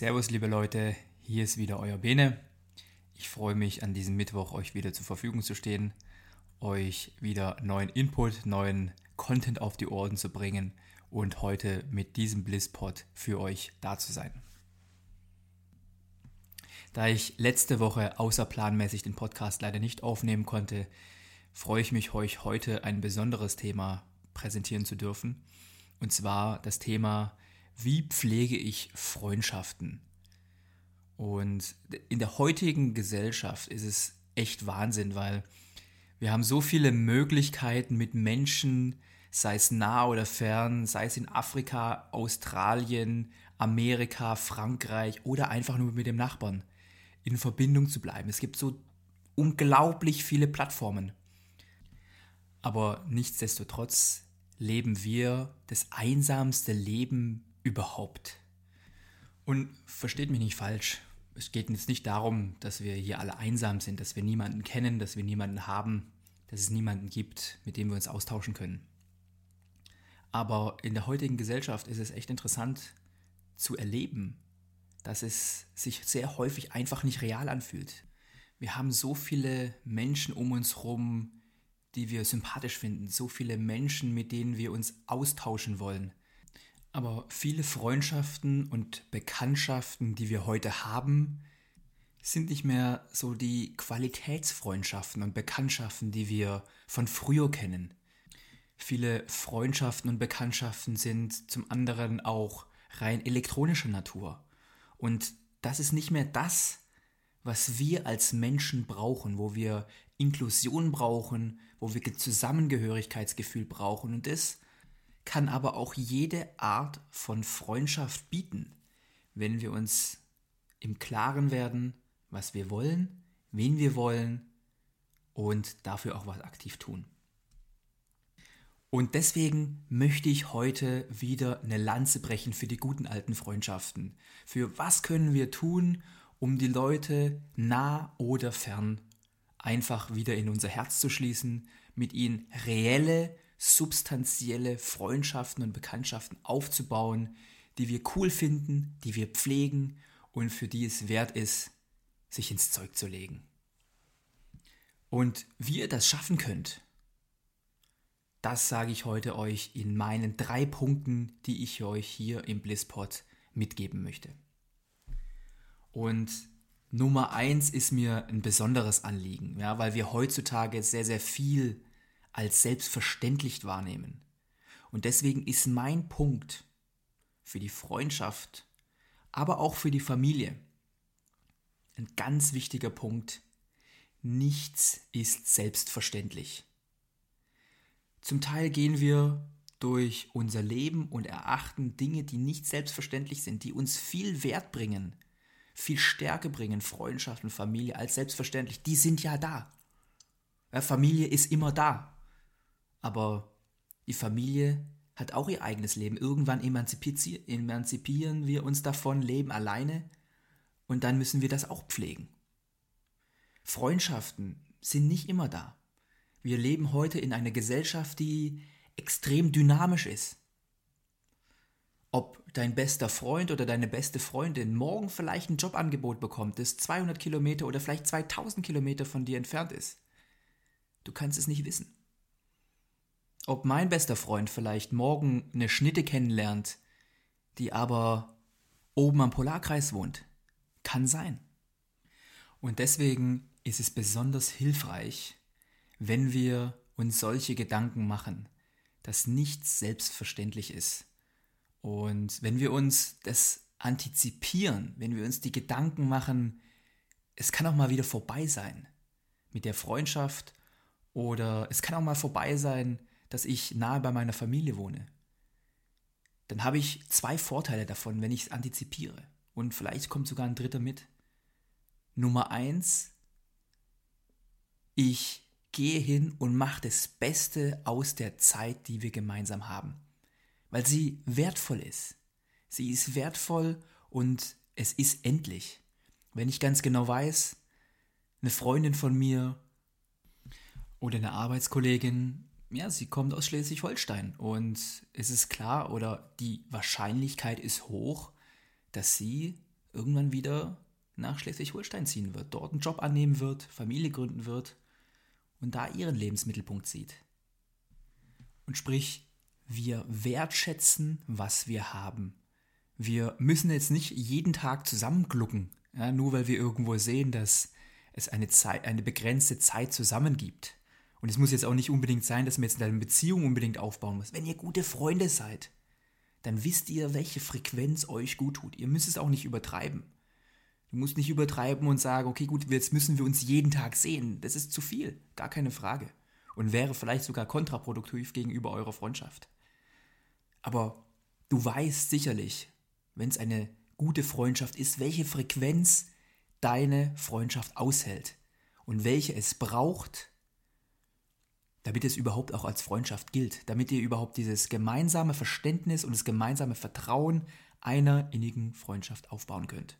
Servus liebe Leute, hier ist wieder euer Bene. Ich freue mich an diesem Mittwoch euch wieder zur Verfügung zu stehen euch wieder neuen Input, neuen Content auf die Ohren zu bringen und heute mit diesem Blisspot für euch da zu sein. Da ich letzte Woche außerplanmäßig den Podcast leider nicht aufnehmen konnte, freue ich mich, euch heute ein besonderes Thema präsentieren zu dürfen. Und zwar das Thema, wie pflege ich Freundschaften? Und in der heutigen Gesellschaft ist es echt Wahnsinn, weil wir haben so viele Möglichkeiten mit Menschen, sei es nah oder fern, sei es in Afrika, Australien, Amerika, Frankreich oder einfach nur mit dem Nachbarn in Verbindung zu bleiben. Es gibt so unglaublich viele Plattformen. Aber nichtsdestotrotz leben wir das einsamste Leben überhaupt. Und versteht mich nicht falsch, es geht jetzt nicht darum, dass wir hier alle einsam sind, dass wir niemanden kennen, dass wir niemanden haben, dass es niemanden gibt, mit dem wir uns austauschen können. Aber in der heutigen Gesellschaft ist es echt interessant zu erleben, dass es sich sehr häufig einfach nicht real anfühlt. Wir haben so viele Menschen um uns herum, die wir sympathisch finden, so viele Menschen, mit denen wir uns austauschen wollen. Aber viele Freundschaften und Bekanntschaften, die wir heute haben, sind nicht mehr so die Qualitätsfreundschaften und Bekanntschaften, die wir von früher kennen. Viele Freundschaften und Bekanntschaften sind zum anderen auch rein elektronischer Natur. Und das ist nicht mehr das, was wir als Menschen brauchen, wo wir Inklusion brauchen, wo wir Zusammengehörigkeitsgefühl brauchen. Und das kann aber auch jede Art von Freundschaft bieten, wenn wir uns im Klaren werden, was wir wollen, wen wir wollen und dafür auch was aktiv tun. Und deswegen möchte ich heute wieder eine Lanze brechen für die guten alten Freundschaften. Für was können wir tun, um die Leute nah oder fern einfach wieder in unser Herz zu schließen, mit ihnen reelle, substanzielle Freundschaften und Bekanntschaften aufzubauen, die wir cool finden, die wir pflegen und für die es wert ist, sich ins Zeug zu legen. Und wie ihr das schaffen könnt, das sage ich heute euch in meinen drei Punkten, die ich euch hier im Blisspot mitgeben möchte. Und Nummer eins ist mir ein besonderes Anliegen, ja, weil wir heutzutage sehr, sehr viel als selbstverständlich wahrnehmen. Und deswegen ist mein Punkt für die Freundschaft, aber auch für die Familie, ein ganz wichtiger Punkt. Nichts ist selbstverständlich. Zum Teil gehen wir durch unser Leben und erachten Dinge, die nicht selbstverständlich sind, die uns viel Wert bringen, viel Stärke bringen, Freundschaft und Familie als selbstverständlich. Die sind ja da. Familie ist immer da. Aber die Familie hat auch ihr eigenes Leben. Irgendwann emanzipieren wir uns davon, leben alleine und dann müssen wir das auch pflegen. Freundschaften sind nicht immer da. Wir leben heute in einer Gesellschaft, die extrem dynamisch ist. Ob dein bester Freund oder deine beste Freundin morgen vielleicht ein Jobangebot bekommt, das 200 Kilometer oder vielleicht 2000 Kilometer von dir entfernt ist. Du kannst es nicht wissen. Ob mein bester Freund vielleicht morgen eine Schnitte kennenlernt, die aber oben am Polarkreis wohnt. Kann sein. Und deswegen ist es besonders hilfreich, wenn wir uns solche Gedanken machen, dass nichts selbstverständlich ist. Und wenn wir uns das antizipieren, wenn wir uns die Gedanken machen, es kann auch mal wieder vorbei sein mit der Freundschaft oder es kann auch mal vorbei sein, dass ich nahe bei meiner Familie wohne dann habe ich zwei Vorteile davon, wenn ich es antizipiere. Und vielleicht kommt sogar ein dritter mit. Nummer eins, ich gehe hin und mache das Beste aus der Zeit, die wir gemeinsam haben. Weil sie wertvoll ist. Sie ist wertvoll und es ist endlich. Wenn ich ganz genau weiß, eine Freundin von mir oder eine Arbeitskollegin ja, sie kommt aus Schleswig-Holstein und es ist klar oder die Wahrscheinlichkeit ist hoch, dass sie irgendwann wieder nach Schleswig-Holstein ziehen wird, dort einen Job annehmen wird, Familie gründen wird und da ihren Lebensmittelpunkt sieht. Und sprich, wir wertschätzen, was wir haben. Wir müssen jetzt nicht jeden Tag zusammenglucken, ja, nur weil wir irgendwo sehen, dass es eine, Zeit, eine begrenzte Zeit zusammen gibt. Und es muss jetzt auch nicht unbedingt sein, dass man jetzt eine Beziehung unbedingt aufbauen muss. Wenn ihr gute Freunde seid, dann wisst ihr, welche Frequenz euch gut tut. Ihr müsst es auch nicht übertreiben. Du musst nicht übertreiben und sagen, okay, gut, jetzt müssen wir uns jeden Tag sehen. Das ist zu viel, gar keine Frage. Und wäre vielleicht sogar kontraproduktiv gegenüber eurer Freundschaft. Aber du weißt sicherlich, wenn es eine gute Freundschaft ist, welche Frequenz deine Freundschaft aushält und welche es braucht, damit es überhaupt auch als Freundschaft gilt, damit ihr überhaupt dieses gemeinsame Verständnis und das gemeinsame Vertrauen einer innigen Freundschaft aufbauen könnt.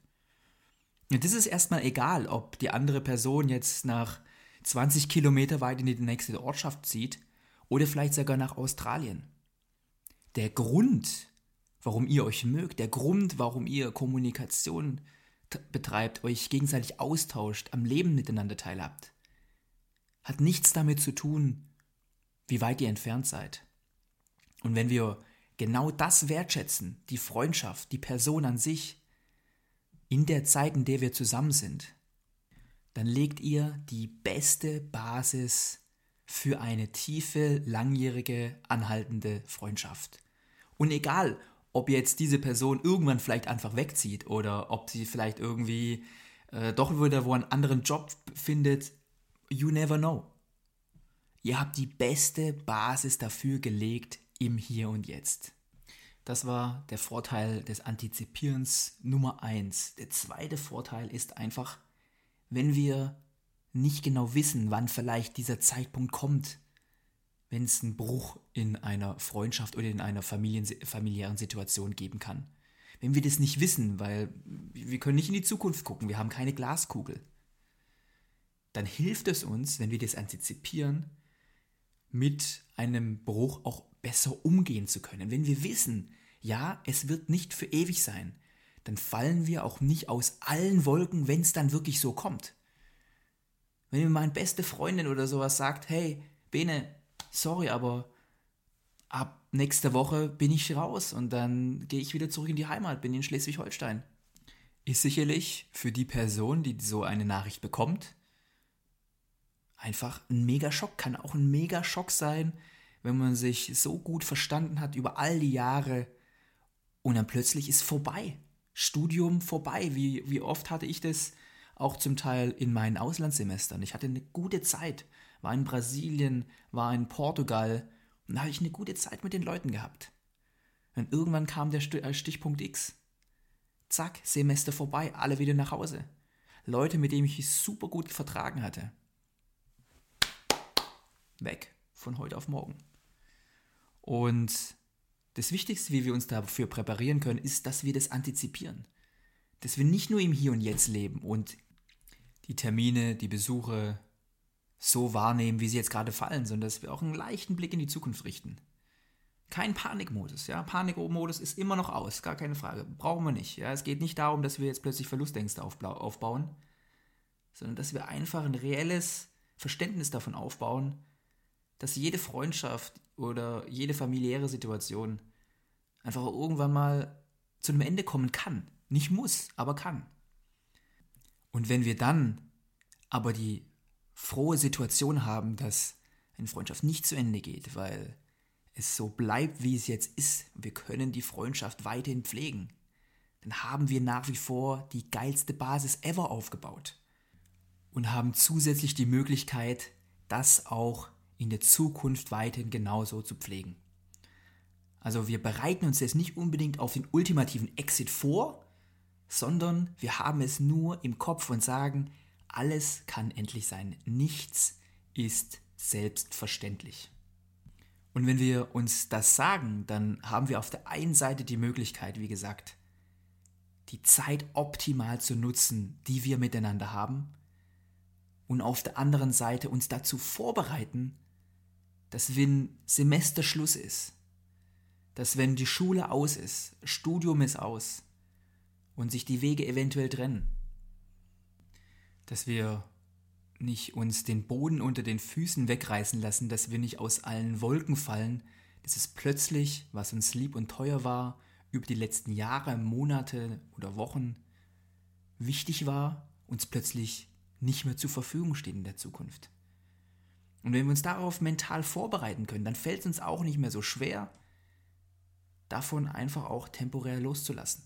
Und das ist erstmal egal, ob die andere Person jetzt nach 20 Kilometer weit in die nächste Ortschaft zieht oder vielleicht sogar nach Australien. Der Grund, warum ihr euch mögt, der Grund, warum ihr Kommunikation betreibt, euch gegenseitig austauscht, am Leben miteinander teilhabt, hat nichts damit zu tun, wie weit ihr entfernt seid. Und wenn wir genau das wertschätzen, die Freundschaft, die Person an sich, in der Zeit, in der wir zusammen sind, dann legt ihr die beste Basis für eine tiefe, langjährige, anhaltende Freundschaft. Und egal, ob jetzt diese Person irgendwann vielleicht einfach wegzieht oder ob sie vielleicht irgendwie äh, doch wieder wo einen anderen Job findet, you never know. Ihr habt die beste Basis dafür gelegt im Hier und Jetzt. Das war der Vorteil des Antizipierens Nummer eins. Der zweite Vorteil ist einfach, wenn wir nicht genau wissen, wann vielleicht dieser Zeitpunkt kommt, wenn es einen Bruch in einer Freundschaft oder in einer Familien, familiären Situation geben kann. Wenn wir das nicht wissen, weil wir können nicht in die Zukunft gucken, wir haben keine Glaskugel, dann hilft es uns, wenn wir das antizipieren, mit einem Bruch auch besser umgehen zu können. Wenn wir wissen, ja, es wird nicht für ewig sein, dann fallen wir auch nicht aus allen Wolken, wenn es dann wirklich so kommt. Wenn mir meine beste Freundin oder sowas sagt, hey, Bene, sorry, aber ab nächster Woche bin ich raus und dann gehe ich wieder zurück in die Heimat, bin in Schleswig-Holstein. Ist sicherlich für die Person, die so eine Nachricht bekommt, einfach ein Megaschock, kann auch ein Megaschock sein, wenn man sich so gut verstanden hat über all die Jahre und dann plötzlich ist vorbei. Studium vorbei. Wie, wie oft hatte ich das auch zum Teil in meinen Auslandssemestern? Ich hatte eine gute Zeit, war in Brasilien, war in Portugal und da habe ich eine gute Zeit mit den Leuten gehabt. Und irgendwann kam der äh, Stichpunkt X. Zack, Semester vorbei, alle wieder nach Hause. Leute, mit denen ich super gut vertragen hatte weg von heute auf morgen. Und das Wichtigste, wie wir uns dafür präparieren können, ist, dass wir das antizipieren. Dass wir nicht nur im Hier und Jetzt leben und die Termine, die Besuche so wahrnehmen, wie sie jetzt gerade fallen, sondern dass wir auch einen leichten Blick in die Zukunft richten. Kein Panikmodus, ja. Panikmodus ist immer noch aus, gar keine Frage. Brauchen wir nicht. Ja. Es geht nicht darum, dass wir jetzt plötzlich Verlustängste aufbauen, sondern dass wir einfach ein reelles Verständnis davon aufbauen, dass jede Freundschaft oder jede familiäre Situation einfach irgendwann mal zu einem Ende kommen kann. Nicht muss, aber kann. Und wenn wir dann aber die frohe Situation haben, dass eine Freundschaft nicht zu Ende geht, weil es so bleibt, wie es jetzt ist, wir können die Freundschaft weiterhin pflegen, dann haben wir nach wie vor die geilste Basis ever aufgebaut und haben zusätzlich die Möglichkeit, das auch in der Zukunft weiterhin genauso zu pflegen. Also wir bereiten uns jetzt nicht unbedingt auf den ultimativen Exit vor, sondern wir haben es nur im Kopf und sagen, alles kann endlich sein. Nichts ist selbstverständlich. Und wenn wir uns das sagen, dann haben wir auf der einen Seite die Möglichkeit, wie gesagt, die Zeit optimal zu nutzen, die wir miteinander haben, und auf der anderen Seite uns dazu vorbereiten, dass wenn Semesterschluss ist, dass wenn die Schule aus ist, Studium ist aus und sich die Wege eventuell trennen, dass wir nicht uns den Boden unter den Füßen wegreißen lassen, dass wir nicht aus allen Wolken fallen, dass es plötzlich, was uns lieb und teuer war, über die letzten Jahre, Monate oder Wochen wichtig war, uns plötzlich nicht mehr zur Verfügung steht in der Zukunft. Und wenn wir uns darauf mental vorbereiten können, dann fällt es uns auch nicht mehr so schwer, davon einfach auch temporär loszulassen.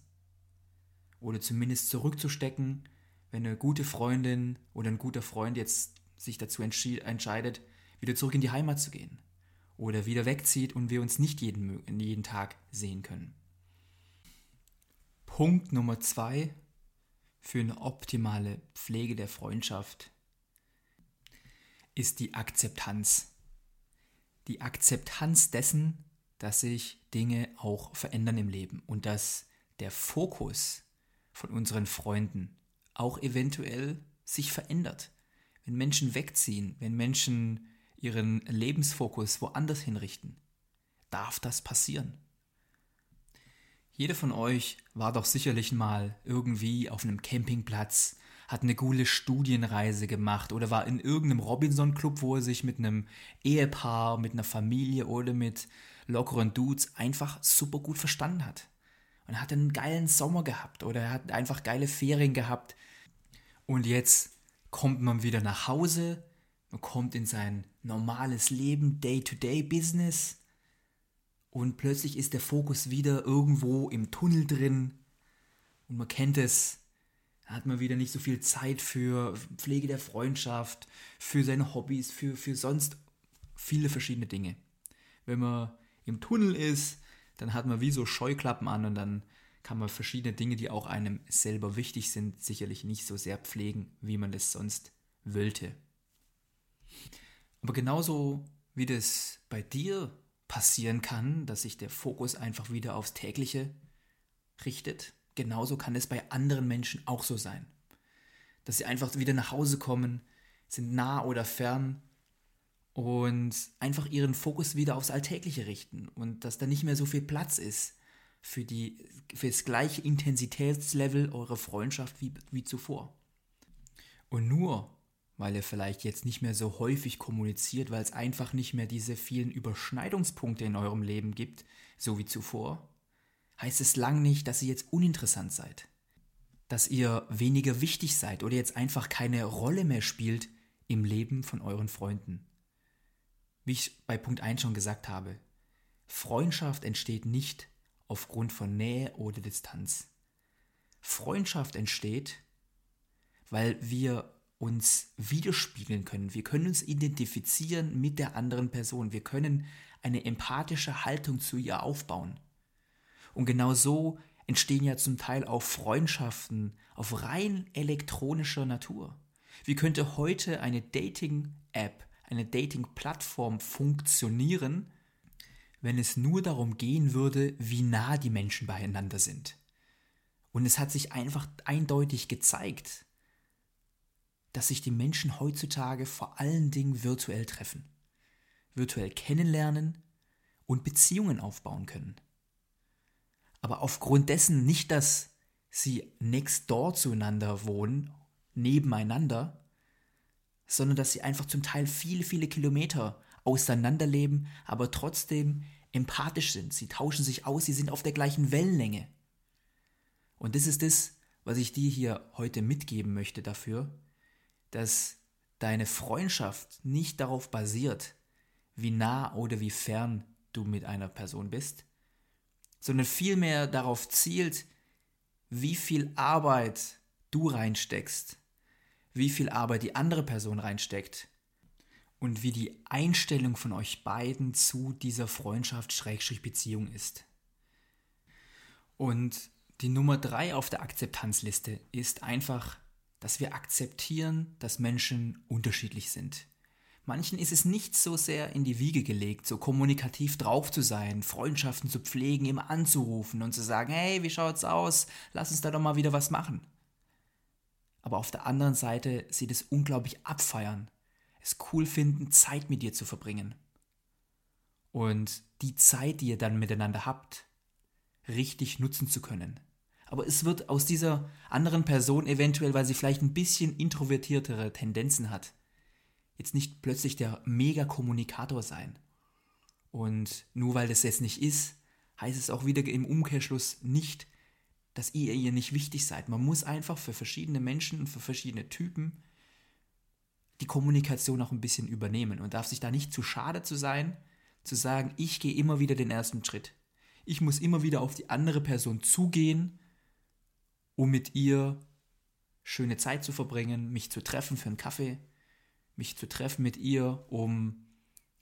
Oder zumindest zurückzustecken, wenn eine gute Freundin oder ein guter Freund jetzt sich dazu entscheidet, wieder zurück in die Heimat zu gehen. Oder wieder wegzieht und wir uns nicht jeden, jeden Tag sehen können. Punkt Nummer zwei für eine optimale Pflege der Freundschaft ist die Akzeptanz. Die Akzeptanz dessen, dass sich Dinge auch verändern im Leben und dass der Fokus von unseren Freunden auch eventuell sich verändert. Wenn Menschen wegziehen, wenn Menschen ihren Lebensfokus woanders hinrichten, darf das passieren. Jeder von euch war doch sicherlich mal irgendwie auf einem Campingplatz, hat eine coole Studienreise gemacht oder war in irgendeinem Robinson-Club, wo er sich mit einem Ehepaar, mit einer Familie oder mit lockeren Dudes einfach super gut verstanden hat. Und er hat einen geilen Sommer gehabt oder er hat einfach geile Ferien gehabt. Und jetzt kommt man wieder nach Hause, man kommt in sein normales Leben, Day-to-Day-Business und plötzlich ist der Fokus wieder irgendwo im Tunnel drin und man kennt es, hat man wieder nicht so viel Zeit für Pflege der Freundschaft, für seine Hobbys, für, für sonst viele verschiedene Dinge. Wenn man im Tunnel ist, dann hat man wie so Scheuklappen an und dann kann man verschiedene Dinge, die auch einem selber wichtig sind, sicherlich nicht so sehr pflegen, wie man das sonst wollte. Aber genauso wie das bei dir passieren kann, dass sich der Fokus einfach wieder aufs tägliche richtet. Genauso kann es bei anderen Menschen auch so sein. Dass sie einfach wieder nach Hause kommen, sind nah oder fern und einfach ihren Fokus wieder aufs Alltägliche richten und dass da nicht mehr so viel Platz ist für, die, für das gleiche Intensitätslevel eurer Freundschaft wie, wie zuvor. Und nur weil er vielleicht jetzt nicht mehr so häufig kommuniziert, weil es einfach nicht mehr diese vielen Überschneidungspunkte in eurem Leben gibt, so wie zuvor, heißt es lang nicht, dass ihr jetzt uninteressant seid, dass ihr weniger wichtig seid oder jetzt einfach keine Rolle mehr spielt im Leben von euren Freunden. Wie ich bei Punkt 1 schon gesagt habe, Freundschaft entsteht nicht aufgrund von Nähe oder Distanz. Freundschaft entsteht, weil wir uns widerspiegeln können. Wir können uns identifizieren mit der anderen Person. Wir können eine empathische Haltung zu ihr aufbauen. Und genau so entstehen ja zum Teil auch Freundschaften auf rein elektronischer Natur. Wie könnte heute eine Dating-App, eine Dating-Plattform funktionieren, wenn es nur darum gehen würde, wie nah die Menschen beieinander sind? Und es hat sich einfach eindeutig gezeigt, dass sich die Menschen heutzutage vor allen Dingen virtuell treffen, virtuell kennenlernen und Beziehungen aufbauen können. Aber aufgrund dessen nicht, dass sie next door zueinander wohnen, nebeneinander, sondern dass sie einfach zum Teil viele, viele Kilometer auseinanderleben, aber trotzdem empathisch sind. Sie tauschen sich aus, sie sind auf der gleichen Wellenlänge. Und das ist das, was ich dir hier heute mitgeben möchte dafür, dass deine Freundschaft nicht darauf basiert, wie nah oder wie fern du mit einer Person bist, sondern vielmehr darauf zielt, wie viel Arbeit du reinsteckst, wie viel Arbeit die andere Person reinsteckt und wie die Einstellung von euch beiden zu dieser Freundschaft-Beziehung ist. Und die Nummer drei auf der Akzeptanzliste ist einfach, dass wir akzeptieren, dass Menschen unterschiedlich sind. Manchen ist es nicht so sehr in die Wiege gelegt, so kommunikativ drauf zu sein, Freundschaften zu pflegen, immer anzurufen und zu sagen, hey, wie schaut's aus? Lass uns da doch mal wieder was machen. Aber auf der anderen Seite sieht es unglaublich abfeiern, es cool finden, Zeit mit dir zu verbringen. Und die Zeit, die ihr dann miteinander habt, richtig nutzen zu können. Aber es wird aus dieser anderen Person eventuell, weil sie vielleicht ein bisschen introvertiertere Tendenzen hat, jetzt nicht plötzlich der Mega-Kommunikator sein. Und nur weil das jetzt nicht ist, heißt es auch wieder im Umkehrschluss nicht, dass ihr ihr nicht wichtig seid. Man muss einfach für verschiedene Menschen und für verschiedene Typen die Kommunikation auch ein bisschen übernehmen und darf sich da nicht zu schade zu sein, zu sagen, ich gehe immer wieder den ersten Schritt. Ich muss immer wieder auf die andere Person zugehen, um mit ihr schöne Zeit zu verbringen, mich zu treffen für einen Kaffee, mich zu treffen mit ihr, um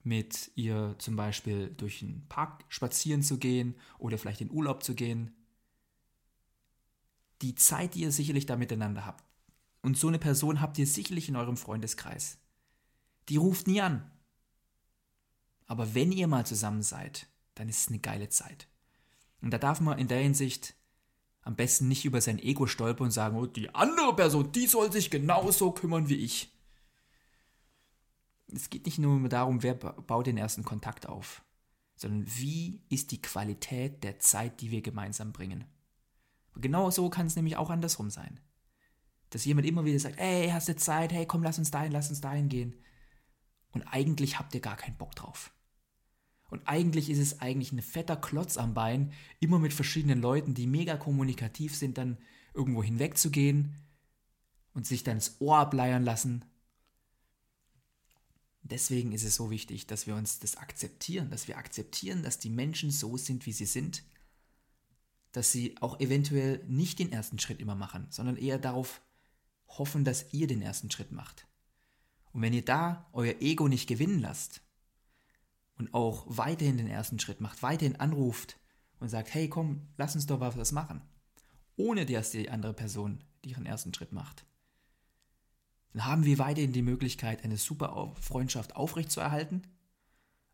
mit ihr zum Beispiel durch den Park spazieren zu gehen oder vielleicht in Urlaub zu gehen. Die Zeit, die ihr sicherlich da miteinander habt. Und so eine Person habt ihr sicherlich in eurem Freundeskreis. Die ruft nie an. Aber wenn ihr mal zusammen seid, dann ist es eine geile Zeit. Und da darf man in der Hinsicht am besten nicht über sein Ego stolpern und sagen, oh, die andere Person, die soll sich genauso kümmern wie ich. Es geht nicht nur darum, wer baut den ersten Kontakt auf, sondern wie ist die Qualität der Zeit, die wir gemeinsam bringen. genau so kann es nämlich auch andersrum sein. Dass jemand immer wieder sagt, ey, hast du Zeit, hey, komm, lass uns dahin, lass uns dahin gehen. Und eigentlich habt ihr gar keinen Bock drauf. Und eigentlich ist es eigentlich ein fetter Klotz am Bein, immer mit verschiedenen Leuten, die mega kommunikativ sind, dann irgendwo hinwegzugehen und sich dann ins Ohr ableiern lassen. Deswegen ist es so wichtig, dass wir uns das akzeptieren, dass wir akzeptieren, dass die Menschen so sind, wie sie sind, dass sie auch eventuell nicht den ersten Schritt immer machen, sondern eher darauf hoffen, dass ihr den ersten Schritt macht. Und wenn ihr da euer Ego nicht gewinnen lasst, und auch weiterhin den ersten Schritt macht, weiterhin anruft und sagt, hey komm, lass uns doch was machen, ohne dass die andere Person ihren ersten Schritt macht, dann haben wir weiterhin die Möglichkeit, eine super Freundschaft aufrechtzuerhalten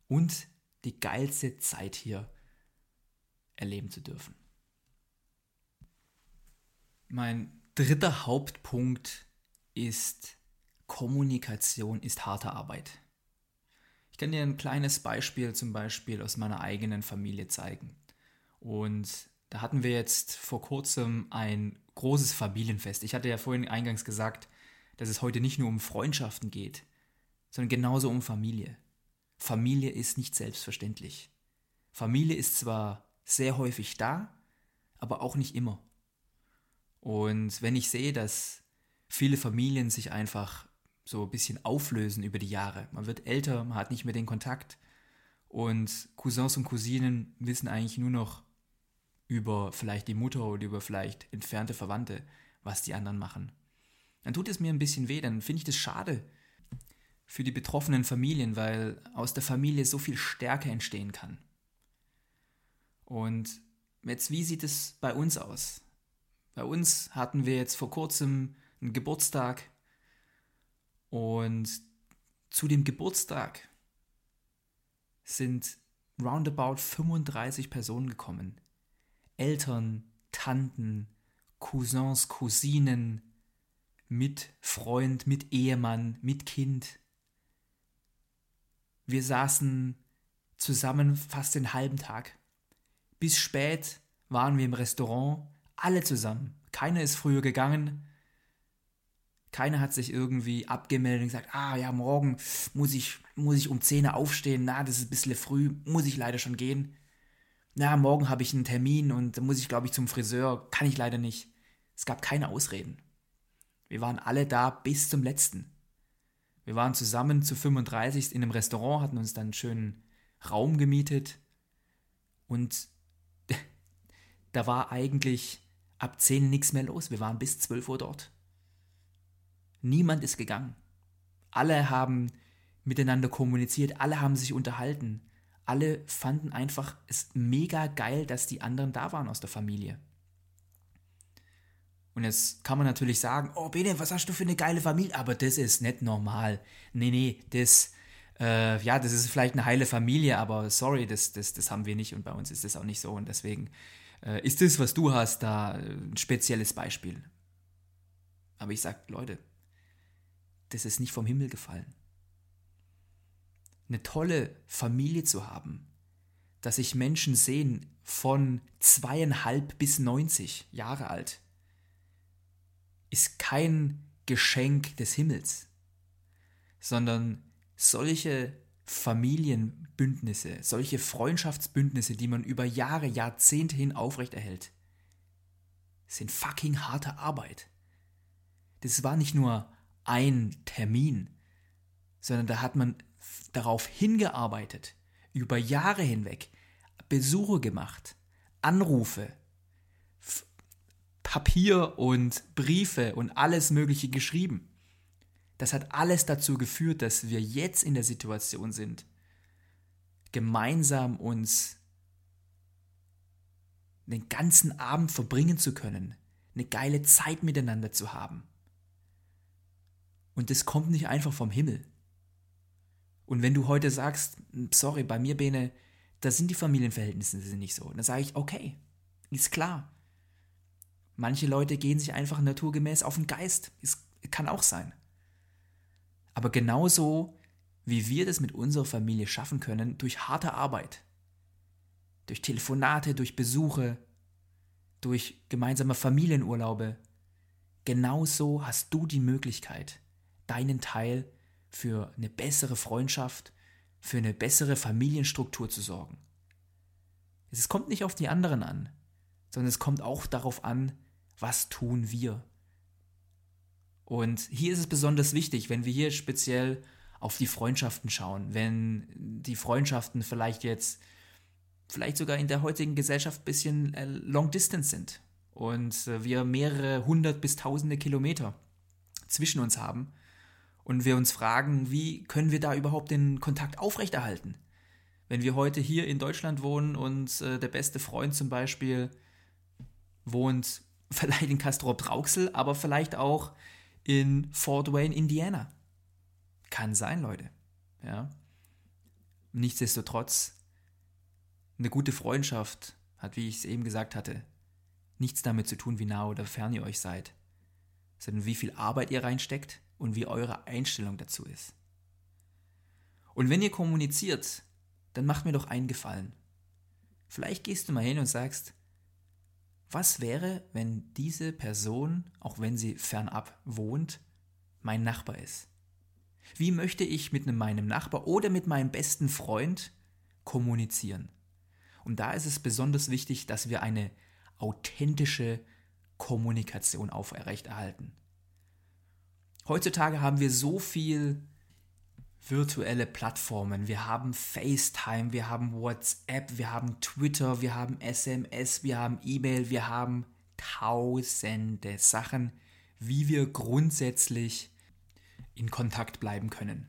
und die geilste Zeit hier erleben zu dürfen. Mein dritter Hauptpunkt ist, Kommunikation ist harte Arbeit. Ich kann dir ein kleines Beispiel zum Beispiel aus meiner eigenen Familie zeigen. Und da hatten wir jetzt vor kurzem ein großes Familienfest. Ich hatte ja vorhin eingangs gesagt, dass es heute nicht nur um Freundschaften geht, sondern genauso um Familie. Familie ist nicht selbstverständlich. Familie ist zwar sehr häufig da, aber auch nicht immer. Und wenn ich sehe, dass viele Familien sich einfach so ein bisschen auflösen über die Jahre. Man wird älter, man hat nicht mehr den Kontakt und Cousins und Cousinen wissen eigentlich nur noch über vielleicht die Mutter oder über vielleicht entfernte Verwandte, was die anderen machen. Dann tut es mir ein bisschen weh, dann finde ich das schade für die betroffenen Familien, weil aus der Familie so viel Stärke entstehen kann. Und jetzt, wie sieht es bei uns aus? Bei uns hatten wir jetzt vor kurzem einen Geburtstag und zu dem Geburtstag sind roundabout 35 Personen gekommen. Eltern, Tanten, Cousins, Cousinen, mit Freund, mit Ehemann, mit Kind. Wir saßen zusammen fast den halben Tag. Bis spät waren wir im Restaurant, alle zusammen. Keiner ist früher gegangen. Keiner hat sich irgendwie abgemeldet und gesagt, ah ja, morgen muss ich, muss ich um 10 Uhr aufstehen. Na, das ist ein bisschen früh, muss ich leider schon gehen. Na, morgen habe ich einen Termin und muss ich, glaube ich, zum Friseur. Kann ich leider nicht. Es gab keine Ausreden. Wir waren alle da bis zum letzten. Wir waren zusammen zu 35 in einem Restaurant, hatten uns dann einen schönen Raum gemietet und da war eigentlich ab 10 nichts mehr los. Wir waren bis 12 Uhr dort. Niemand ist gegangen. Alle haben miteinander kommuniziert, alle haben sich unterhalten. Alle fanden einfach es mega geil, dass die anderen da waren aus der Familie. Und jetzt kann man natürlich sagen, oh Bene, was hast du für eine geile Familie? Aber das ist nicht normal. Nee, nee, das, äh, ja, das ist vielleicht eine heile Familie, aber sorry, das, das, das haben wir nicht und bei uns ist das auch nicht so. Und deswegen äh, ist das, was du hast, da ein spezielles Beispiel. Aber ich sage, Leute, das ist nicht vom Himmel gefallen. Eine tolle Familie zu haben, dass sich Menschen sehen von zweieinhalb bis 90 Jahre alt, ist kein Geschenk des Himmels, sondern solche Familienbündnisse, solche Freundschaftsbündnisse, die man über Jahre, Jahrzehnte hin aufrechterhält, sind fucking harte Arbeit. Das war nicht nur ein Termin, sondern da hat man darauf hingearbeitet, über Jahre hinweg, Besuche gemacht, Anrufe, Papier und Briefe und alles Mögliche geschrieben. Das hat alles dazu geführt, dass wir jetzt in der Situation sind, gemeinsam uns den ganzen Abend verbringen zu können, eine geile Zeit miteinander zu haben. Und das kommt nicht einfach vom Himmel. Und wenn du heute sagst, sorry, bei mir, Bene, da sind die Familienverhältnisse nicht so, dann sage ich, okay, ist klar. Manche Leute gehen sich einfach naturgemäß auf den Geist. Es kann auch sein. Aber genauso wie wir das mit unserer Familie schaffen können, durch harte Arbeit, durch Telefonate, durch Besuche, durch gemeinsame Familienurlaube, genauso hast du die Möglichkeit, deinen Teil für eine bessere Freundschaft, für eine bessere Familienstruktur zu sorgen. Es kommt nicht auf die anderen an, sondern es kommt auch darauf an, was tun wir? Und hier ist es besonders wichtig, wenn wir hier speziell auf die Freundschaften schauen, wenn die Freundschaften vielleicht jetzt, vielleicht sogar in der heutigen Gesellschaft ein bisschen äh, long distance sind und äh, wir mehrere hundert bis tausende Kilometer zwischen uns haben und wir uns fragen, wie können wir da überhaupt den Kontakt aufrechterhalten? Wenn wir heute hier in Deutschland wohnen und äh, der beste Freund zum Beispiel wohnt vielleicht in Castrop Rauxel, aber vielleicht auch in Fort Wayne, Indiana. Kann sein, Leute. Ja. Nichtsdestotrotz, eine gute Freundschaft hat, wie ich es eben gesagt hatte, nichts damit zu tun, wie nah oder fern ihr euch seid, sondern wie viel Arbeit ihr reinsteckt und wie eure Einstellung dazu ist. Und wenn ihr kommuniziert, dann macht mir doch einen Gefallen. Vielleicht gehst du mal hin und sagst, was wäre, wenn diese Person, auch wenn sie fernab wohnt, mein Nachbar ist? Wie möchte ich mit meinem Nachbar oder mit meinem besten Freund kommunizieren? Und da ist es besonders wichtig, dass wir eine authentische Kommunikation aufrechterhalten. Heutzutage haben wir so viel virtuelle Plattformen. Wir haben FaceTime, wir haben WhatsApp, wir haben Twitter, wir haben SMS, wir haben E-Mail, wir haben tausende Sachen, wie wir grundsätzlich in Kontakt bleiben können.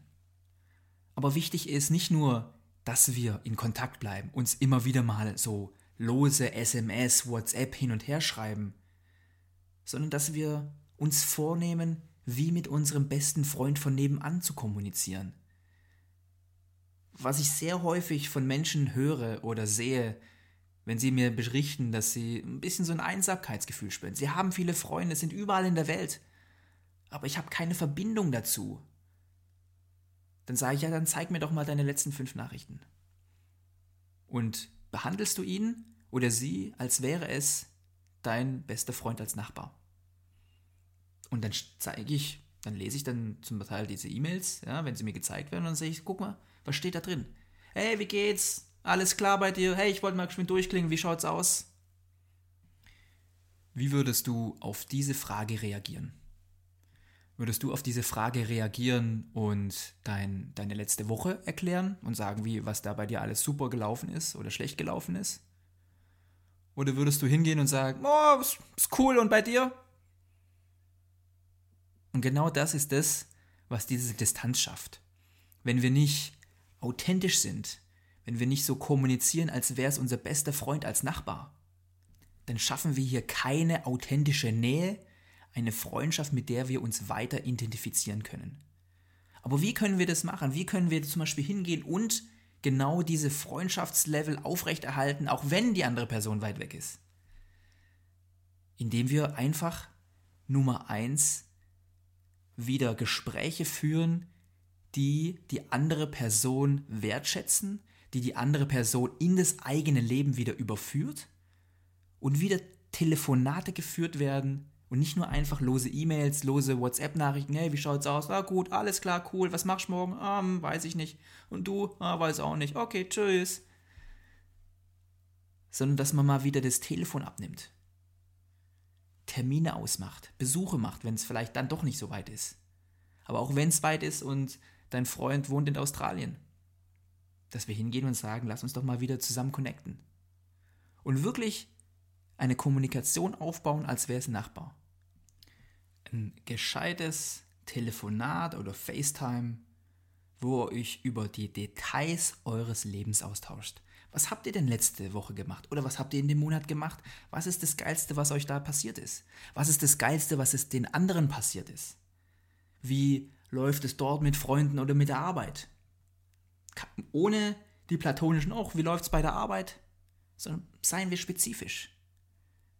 Aber wichtig ist nicht nur, dass wir in Kontakt bleiben, uns immer wieder mal so lose SMS, WhatsApp hin und her schreiben, sondern dass wir uns vornehmen, wie mit unserem besten Freund von nebenan zu kommunizieren was ich sehr häufig von Menschen höre oder sehe, wenn sie mir berichten, dass sie ein bisschen so ein Einsamkeitsgefühl spüren. Sie haben viele Freunde, sind überall in der Welt, aber ich habe keine Verbindung dazu. Dann sage ich ja, dann zeig mir doch mal deine letzten fünf Nachrichten. Und behandelst du ihn oder sie, als wäre es dein bester Freund als Nachbar. Und dann zeige ich, dann lese ich dann zum Teil diese E-Mails, ja, wenn sie mir gezeigt werden, und dann sehe ich, guck mal, was steht da drin? Hey, wie geht's? Alles klar bei dir? Hey, ich wollte mal geschwind durchklingen, wie schaut's aus? Wie würdest du auf diese Frage reagieren? Würdest du auf diese Frage reagieren und dein, deine letzte Woche erklären und sagen, wie, was da bei dir alles super gelaufen ist oder schlecht gelaufen ist? Oder würdest du hingehen und sagen, oh, ist, ist cool und bei dir? Und genau das ist das, was diese Distanz schafft. Wenn wir nicht authentisch sind, wenn wir nicht so kommunizieren, als wäre es unser bester Freund als Nachbar, dann schaffen wir hier keine authentische Nähe, eine Freundschaft, mit der wir uns weiter identifizieren können. Aber wie können wir das machen? Wie können wir zum Beispiel hingehen und genau diese Freundschaftslevel aufrechterhalten, auch wenn die andere Person weit weg ist? Indem wir einfach Nummer eins wieder Gespräche führen, die die andere Person wertschätzen, die die andere Person in das eigene Leben wieder überführt und wieder Telefonate geführt werden und nicht nur einfach lose E-Mails, lose WhatsApp-Nachrichten, hey, wie schaut's aus? Ah, gut, alles klar, cool, was machst du morgen? Ah, hm, weiß ich nicht. Und du? Ah, weiß auch nicht. Okay, tschüss. Sondern dass man mal wieder das Telefon abnimmt. Termine ausmacht, Besuche macht, wenn es vielleicht dann doch nicht so weit ist. Aber auch wenn es weit ist und dein Freund wohnt in Australien, dass wir hingehen und sagen, lass uns doch mal wieder zusammen connecten. Und wirklich eine Kommunikation aufbauen, als wäre es ein Nachbar. Ein gescheites Telefonat oder FaceTime, wo ihr euch über die Details eures Lebens austauscht. Was habt ihr denn letzte Woche gemacht? Oder was habt ihr in dem Monat gemacht? Was ist das Geilste, was euch da passiert ist? Was ist das Geilste, was es den anderen passiert ist? Wie läuft es dort mit Freunden oder mit der Arbeit? Ohne die platonischen auch, wie läuft es bei der Arbeit? Sondern seien wir spezifisch.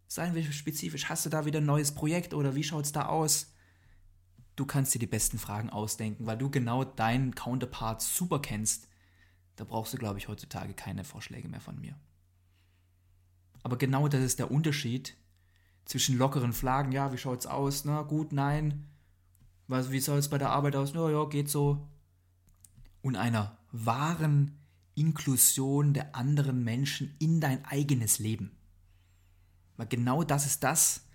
Seien wir spezifisch. Hast du da wieder ein neues Projekt oder wie schaut es da aus? Du kannst dir die besten Fragen ausdenken, weil du genau deinen Counterpart super kennst. Da brauchst du, glaube ich, heutzutage keine Vorschläge mehr von mir. Aber genau das ist der Unterschied zwischen lockeren Fragen, ja, wie schaut es aus? Na gut, nein. Was, wie soll es bei der Arbeit aus? Na ja, geht so. Und einer wahren Inklusion der anderen Menschen in dein eigenes Leben. Weil genau das ist das,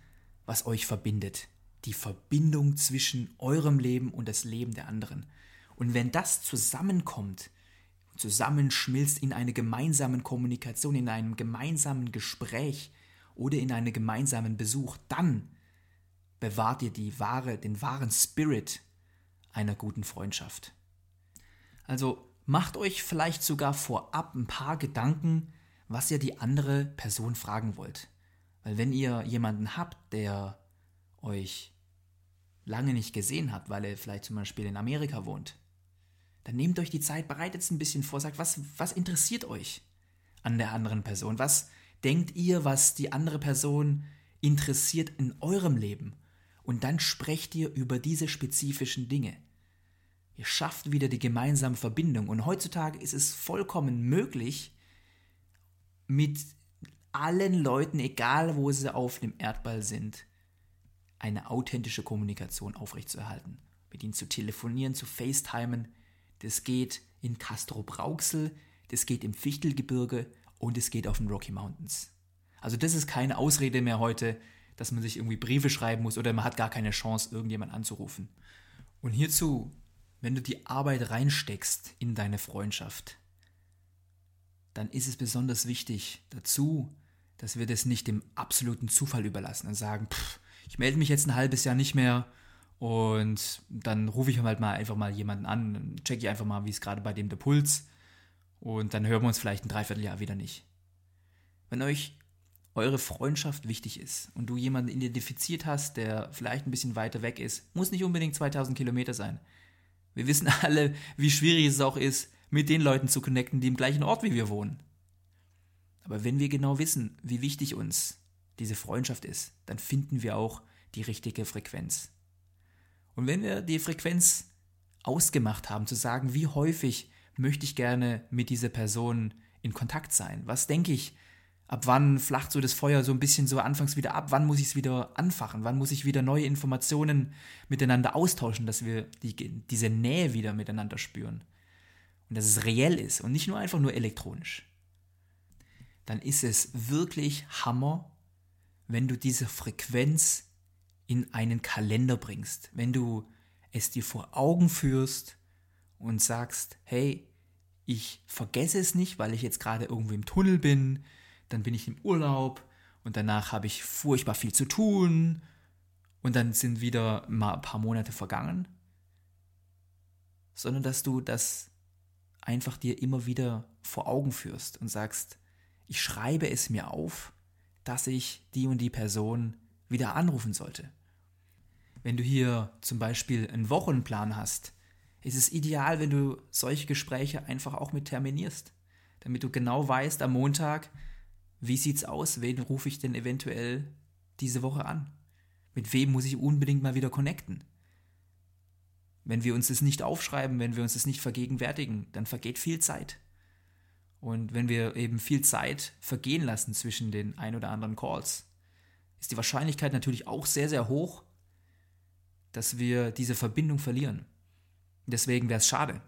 was euch verbindet. Die Verbindung zwischen eurem Leben und das Leben der anderen. Und wenn das zusammenkommt, zusammenschmilzt in eine gemeinsame Kommunikation, in einem gemeinsamen Gespräch oder in einem gemeinsamen Besuch, dann bewahrt ihr die wahre, den wahren Spirit einer guten Freundschaft. Also macht euch vielleicht sogar vorab ein paar Gedanken, was ihr die andere Person fragen wollt. Weil wenn ihr jemanden habt, der euch lange nicht gesehen hat, weil er vielleicht zum Beispiel in Amerika wohnt, dann nehmt euch die Zeit, bereitet es ein bisschen vor, sagt, was, was interessiert euch an der anderen Person? Was denkt ihr, was die andere Person interessiert in eurem Leben? Und dann sprecht ihr über diese spezifischen Dinge. Ihr schafft wieder die gemeinsame Verbindung. Und heutzutage ist es vollkommen möglich, mit allen Leuten, egal wo sie auf dem Erdball sind, eine authentische Kommunikation aufrechtzuerhalten. Mit ihnen zu telefonieren, zu FaceTimen. Das geht in Castro-Brauxel, das geht im Fichtelgebirge und es geht auf den Rocky Mountains. Also das ist keine Ausrede mehr heute, dass man sich irgendwie Briefe schreiben muss oder man hat gar keine Chance, irgendjemand anzurufen. Und hierzu, wenn du die Arbeit reinsteckst in deine Freundschaft, dann ist es besonders wichtig dazu, dass wir das nicht dem absoluten Zufall überlassen und sagen, pff, ich melde mich jetzt ein halbes Jahr nicht mehr und dann rufe ich halt mal einfach mal jemanden an, checke ich einfach mal, wie es gerade bei dem der Puls und dann hören wir uns vielleicht ein Dreivierteljahr wieder nicht. Wenn euch eure Freundschaft wichtig ist und du jemanden identifiziert hast, der vielleicht ein bisschen weiter weg ist, muss nicht unbedingt 2000 Kilometer sein. Wir wissen alle, wie schwierig es auch ist, mit den Leuten zu connecten, die im gleichen Ort wie wir wohnen. Aber wenn wir genau wissen, wie wichtig uns diese Freundschaft ist, dann finden wir auch die richtige Frequenz. Und wenn wir die Frequenz ausgemacht haben, zu sagen, wie häufig möchte ich gerne mit dieser Person in Kontakt sein? Was denke ich? Ab wann flacht so das Feuer so ein bisschen so anfangs wieder ab? Wann muss ich es wieder anfachen? Wann muss ich wieder neue Informationen miteinander austauschen, dass wir die, diese Nähe wieder miteinander spüren? Und dass es reell ist und nicht nur einfach nur elektronisch. Dann ist es wirklich Hammer, wenn du diese Frequenz in einen Kalender bringst. Wenn du es dir vor Augen führst und sagst, hey, ich vergesse es nicht, weil ich jetzt gerade irgendwo im Tunnel bin, dann bin ich im Urlaub und danach habe ich furchtbar viel zu tun und dann sind wieder mal ein paar Monate vergangen, sondern dass du das einfach dir immer wieder vor Augen führst und sagst, ich schreibe es mir auf, dass ich die und die Person wieder anrufen sollte. Wenn du hier zum Beispiel einen Wochenplan hast, ist es ideal, wenn du solche Gespräche einfach auch mit terminierst, damit du genau weißt am Montag, wie sieht's aus, wen rufe ich denn eventuell diese Woche an? Mit wem muss ich unbedingt mal wieder connecten? Wenn wir uns das nicht aufschreiben, wenn wir uns das nicht vergegenwärtigen, dann vergeht viel Zeit. Und wenn wir eben viel Zeit vergehen lassen zwischen den ein oder anderen Calls, ist die Wahrscheinlichkeit natürlich auch sehr, sehr hoch, dass wir diese Verbindung verlieren. Deswegen wäre es schade,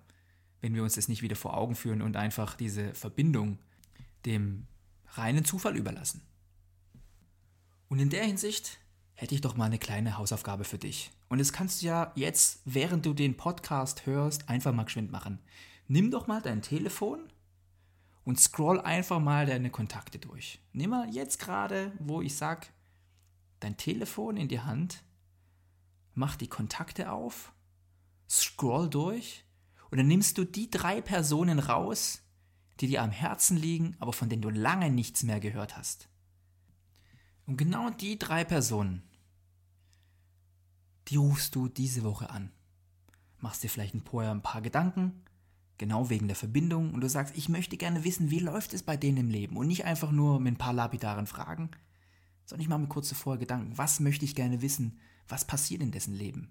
wenn wir uns das nicht wieder vor Augen führen und einfach diese Verbindung dem reinen Zufall überlassen. Und in der Hinsicht hätte ich doch mal eine kleine Hausaufgabe für dich. Und das kannst du ja jetzt, während du den Podcast hörst, einfach mal geschwind machen. Nimm doch mal dein Telefon und scroll einfach mal deine Kontakte durch. Nimm mal jetzt gerade, wo ich sag, dein Telefon in die Hand, mach die Kontakte auf scroll durch und dann nimmst du die drei Personen raus, die dir am Herzen liegen, aber von denen du lange nichts mehr gehört hast. Und genau die drei Personen, die rufst du diese Woche an. Machst dir vielleicht vorher ein paar Gedanken, genau wegen der Verbindung, und du sagst, ich möchte gerne wissen, wie läuft es bei denen im Leben und nicht einfach nur mit ein paar lapidaren Fragen, sondern ich mache mir kurz vorher Gedanken, was möchte ich gerne wissen, was passiert in dessen Leben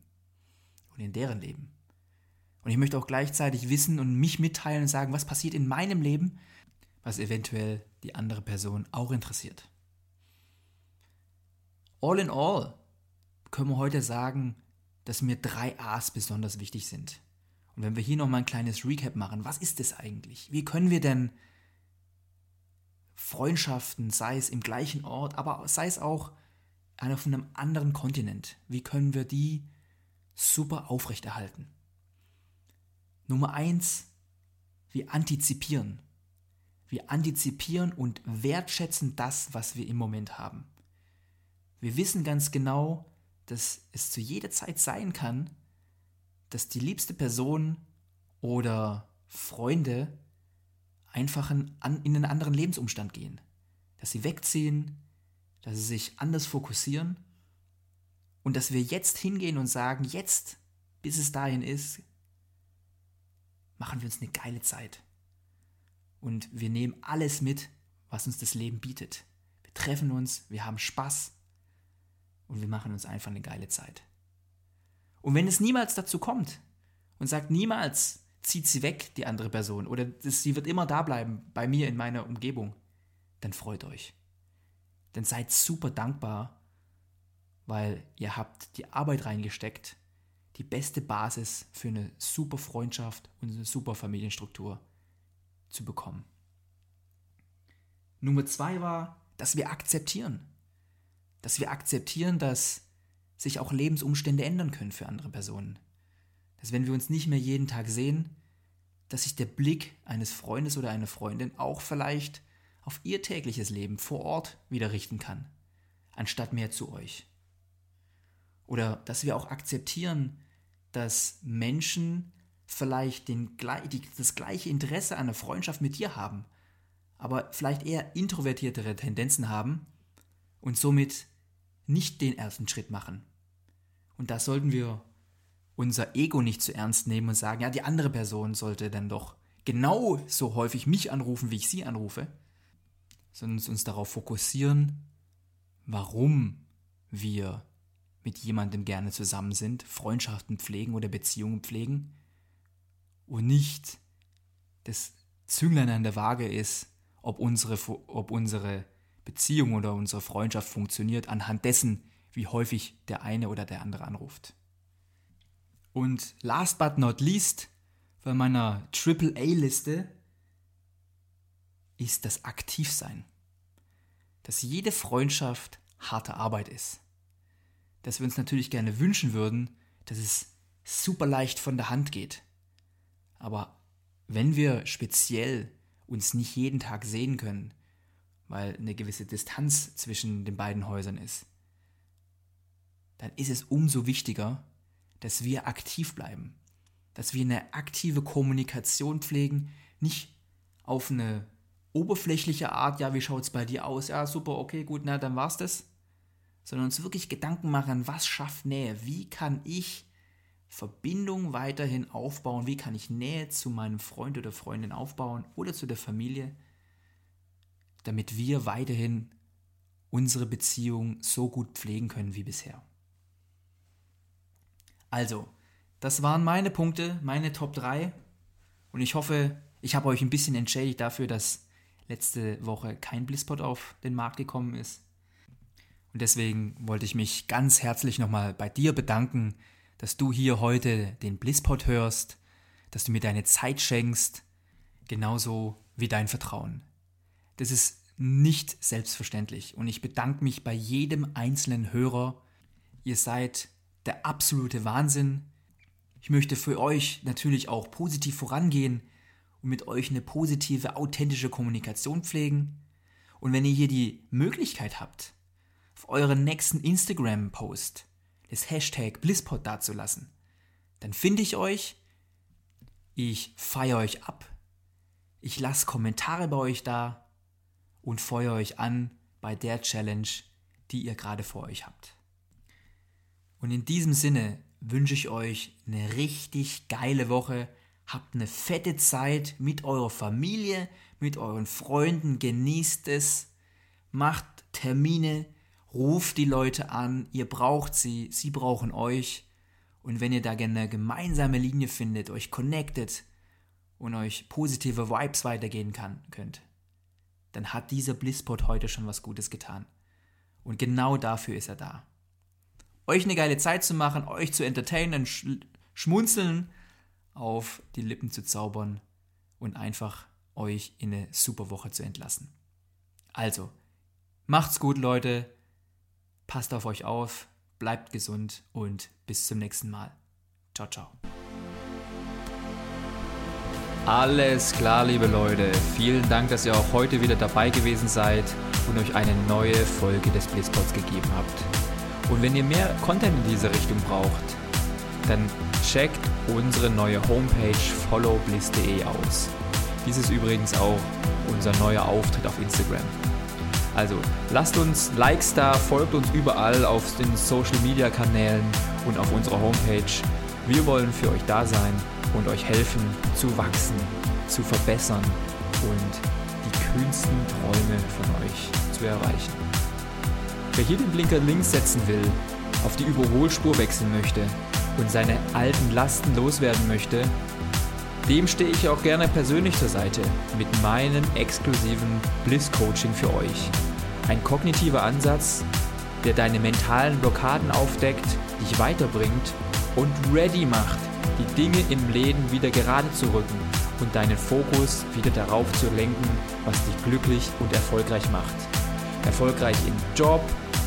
und in deren Leben. Und ich möchte auch gleichzeitig wissen und mich mitteilen und sagen, was passiert in meinem Leben, was eventuell die andere Person auch interessiert. All in all können wir heute sagen, dass mir drei A's besonders wichtig sind. Und wenn wir hier nochmal ein kleines Recap machen, was ist das eigentlich? Wie können wir denn Freundschaften, sei es im gleichen Ort, aber sei es auch auf einem anderen Kontinent, wie können wir die super aufrechterhalten. Nummer eins, wir antizipieren. Wir antizipieren und wertschätzen das, was wir im Moment haben. Wir wissen ganz genau, dass es zu jeder Zeit sein kann, dass die liebste Person oder Freunde einfach in einen anderen Lebensumstand gehen. Dass sie wegziehen, dass sie sich anders fokussieren und dass wir jetzt hingehen und sagen, jetzt, bis es dahin ist, machen wir uns eine geile Zeit. Und wir nehmen alles mit, was uns das Leben bietet. Wir treffen uns, wir haben Spaß und wir machen uns einfach eine geile Zeit. Und wenn es niemals dazu kommt und sagt, niemals zieht sie weg, die andere Person, oder sie wird immer da bleiben, bei mir in meiner Umgebung, dann freut euch. Dann seid super dankbar weil ihr habt die Arbeit reingesteckt, die beste Basis für eine super Freundschaft und eine super Familienstruktur zu bekommen. Nummer zwei war, dass wir akzeptieren. Dass wir akzeptieren, dass sich auch Lebensumstände ändern können für andere Personen. Dass wenn wir uns nicht mehr jeden Tag sehen, dass sich der Blick eines Freundes oder einer Freundin auch vielleicht auf ihr tägliches Leben vor Ort wieder richten kann, anstatt mehr zu euch. Oder dass wir auch akzeptieren, dass Menschen vielleicht den, das gleiche Interesse an einer Freundschaft mit dir haben, aber vielleicht eher introvertiertere Tendenzen haben und somit nicht den ersten Schritt machen. Und da sollten wir unser Ego nicht zu ernst nehmen und sagen, ja, die andere Person sollte dann doch genau so häufig mich anrufen, wie ich sie anrufe, sondern uns darauf fokussieren, warum wir mit jemandem gerne zusammen sind, Freundschaften pflegen oder Beziehungen pflegen und nicht das Zünglein an der Waage ist, ob unsere, ob unsere Beziehung oder unsere Freundschaft funktioniert, anhand dessen, wie häufig der eine oder der andere anruft. Und last but not least, bei meiner AAA-Liste ist das Aktivsein. Dass jede Freundschaft harte Arbeit ist. Dass wir uns natürlich gerne wünschen würden, dass es super leicht von der Hand geht. Aber wenn wir speziell uns nicht jeden Tag sehen können, weil eine gewisse Distanz zwischen den beiden Häusern ist, dann ist es umso wichtiger, dass wir aktiv bleiben, dass wir eine aktive Kommunikation pflegen, nicht auf eine oberflächliche Art, ja, wie schaut es bei dir aus? Ja, super, okay, gut, na, dann war's das. Sondern uns wirklich Gedanken machen, was schafft Nähe? Wie kann ich Verbindung weiterhin aufbauen? Wie kann ich Nähe zu meinem Freund oder Freundin aufbauen oder zu der Familie, damit wir weiterhin unsere Beziehung so gut pflegen können wie bisher? Also, das waren meine Punkte, meine Top 3. Und ich hoffe, ich habe euch ein bisschen entschädigt dafür, dass letzte Woche kein Blisspot auf den Markt gekommen ist. Und deswegen wollte ich mich ganz herzlich nochmal bei dir bedanken, dass du hier heute den Blisspot hörst, dass du mir deine Zeit schenkst, genauso wie dein Vertrauen. Das ist nicht selbstverständlich und ich bedanke mich bei jedem einzelnen Hörer. Ihr seid der absolute Wahnsinn. Ich möchte für euch natürlich auch positiv vorangehen und mit euch eine positive, authentische Kommunikation pflegen. Und wenn ihr hier die Möglichkeit habt, auf euren nächsten Instagram-Post das Hashtag Blisspot dazulassen, dann finde ich euch, ich feiere euch ab, ich lasse Kommentare bei euch da und feuere euch an bei der Challenge, die ihr gerade vor euch habt. Und in diesem Sinne wünsche ich euch eine richtig geile Woche. Habt eine fette Zeit mit eurer Familie, mit euren Freunden, genießt es, macht Termine, ruft die Leute an, ihr braucht sie, sie brauchen euch. Und wenn ihr da gerne eine gemeinsame Linie findet, euch connectet und euch positive Vibes weitergehen kann, könnt, dann hat dieser Blisspot heute schon was Gutes getan. Und genau dafür ist er da euch eine geile Zeit zu machen, euch zu entertainen, sch schmunzeln auf die Lippen zu zaubern und einfach euch in eine super Woche zu entlassen. Also, macht's gut, Leute. Passt auf euch auf, bleibt gesund und bis zum nächsten Mal. Ciao, ciao. Alles klar, liebe Leute. Vielen Dank, dass ihr auch heute wieder dabei gewesen seid und euch eine neue Folge des Blitzpods gegeben habt. Und wenn ihr mehr Content in diese Richtung braucht, dann checkt unsere neue Homepage followbliss.de aus. Dies ist übrigens auch unser neuer Auftritt auf Instagram. Also lasst uns Likes da, folgt uns überall auf den Social Media Kanälen und auf unserer Homepage. Wir wollen für euch da sein und euch helfen zu wachsen, zu verbessern und die kühnsten Träume von euch zu erreichen. Wer hier den Blinker links setzen will, auf die Überholspur wechseln möchte und seine alten Lasten loswerden möchte, dem stehe ich auch gerne persönlich zur Seite mit meinem exklusiven Bliss-Coaching für euch. Ein kognitiver Ansatz, der deine mentalen Blockaden aufdeckt, dich weiterbringt und ready macht, die Dinge im Leben wieder gerade zu rücken und deinen Fokus wieder darauf zu lenken, was dich glücklich und erfolgreich macht. Erfolgreich im Job,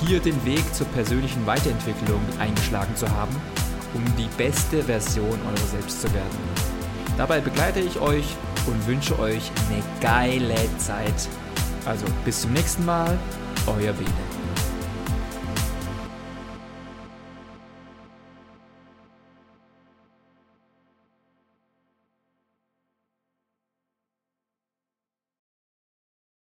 hier den Weg zur persönlichen Weiterentwicklung eingeschlagen zu haben, um die beste Version eurer selbst zu werden. Dabei begleite ich euch und wünsche euch eine geile Zeit. Also bis zum nächsten Mal, euer Wede.